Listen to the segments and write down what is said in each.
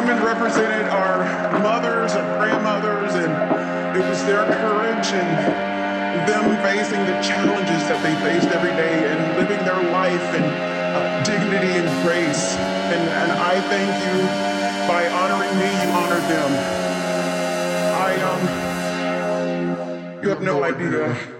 women represented our mothers and grandmothers, and it was their courage and them facing the challenges that they faced every day and living their life in uh, dignity and grace. And, and I thank you by honoring me, you honor them. I, um, you have no idea.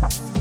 Thank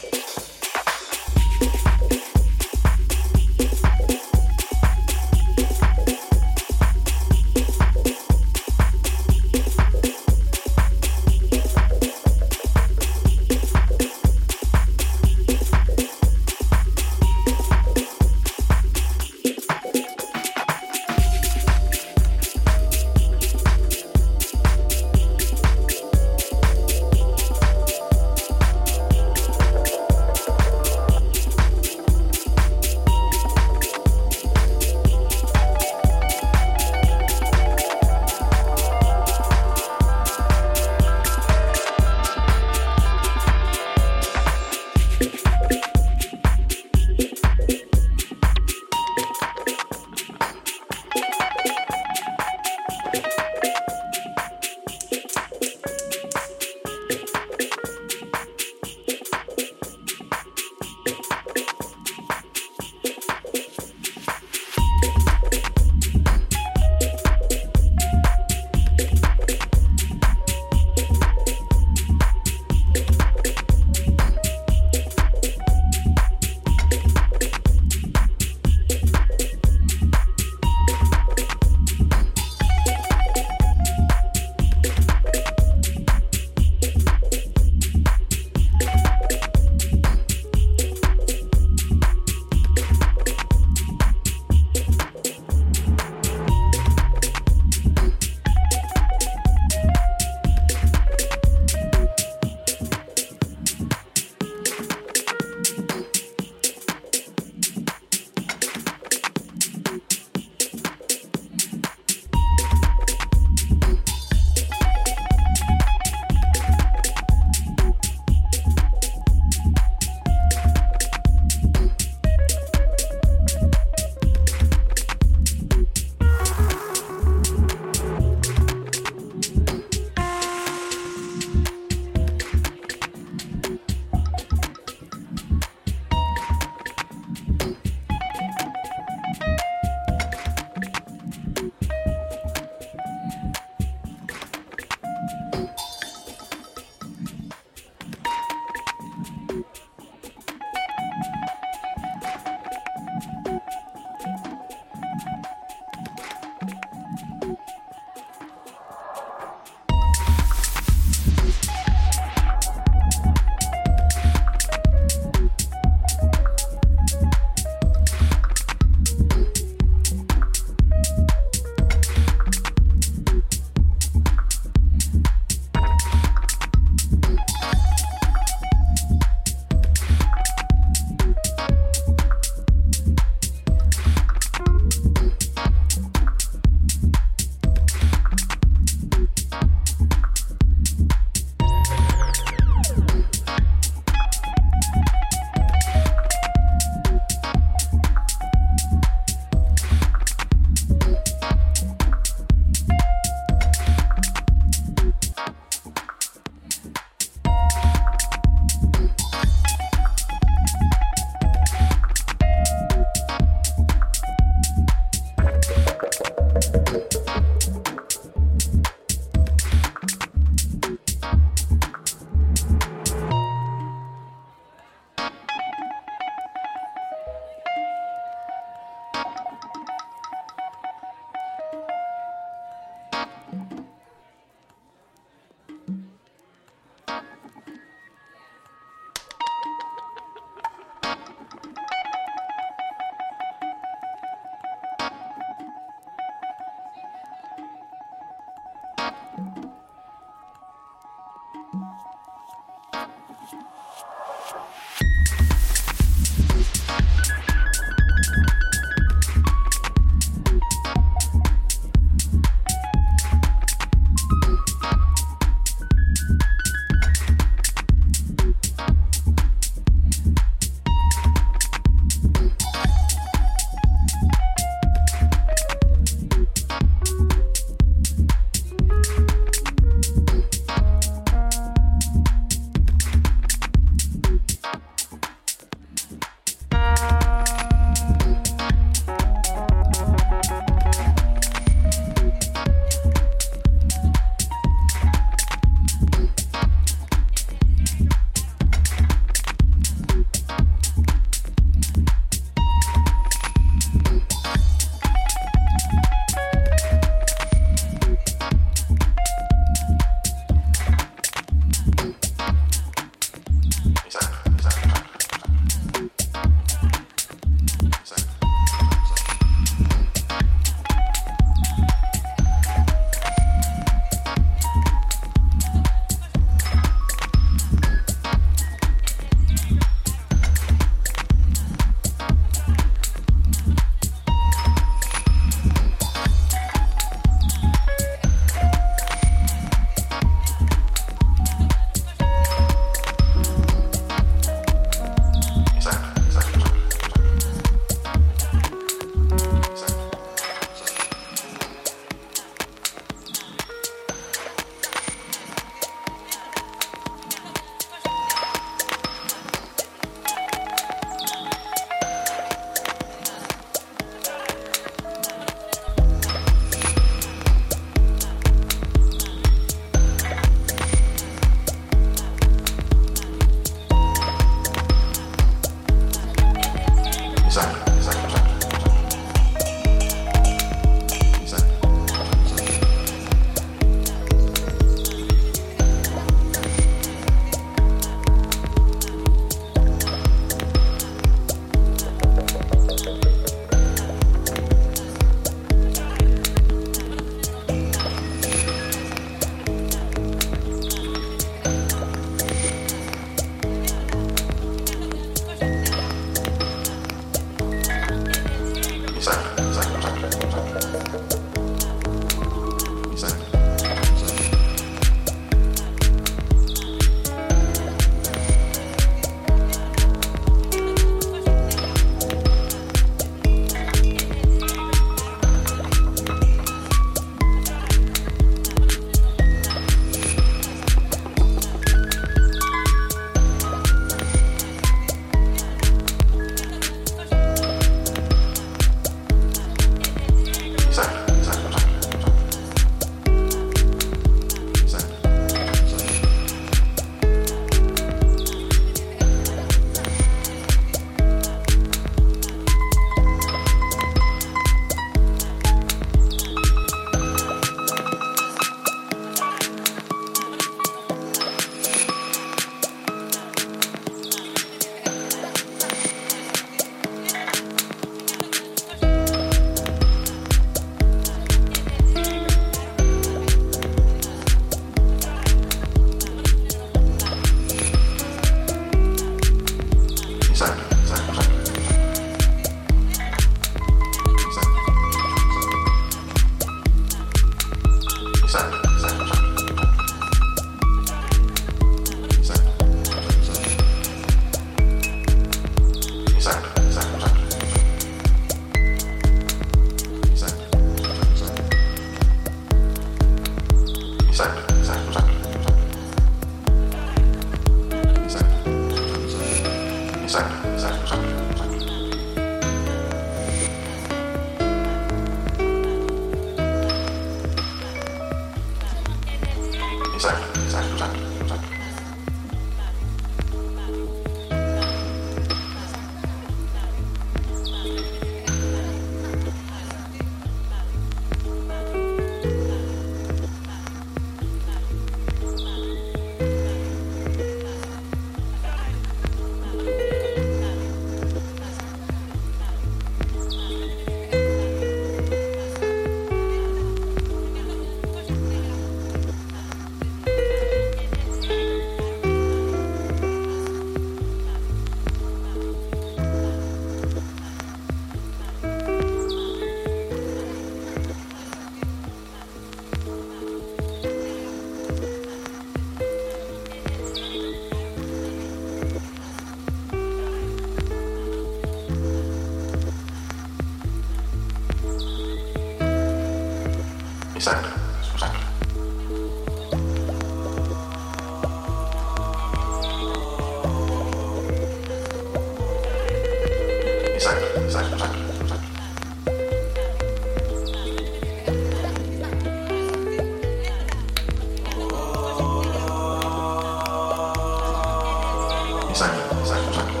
zakończenia.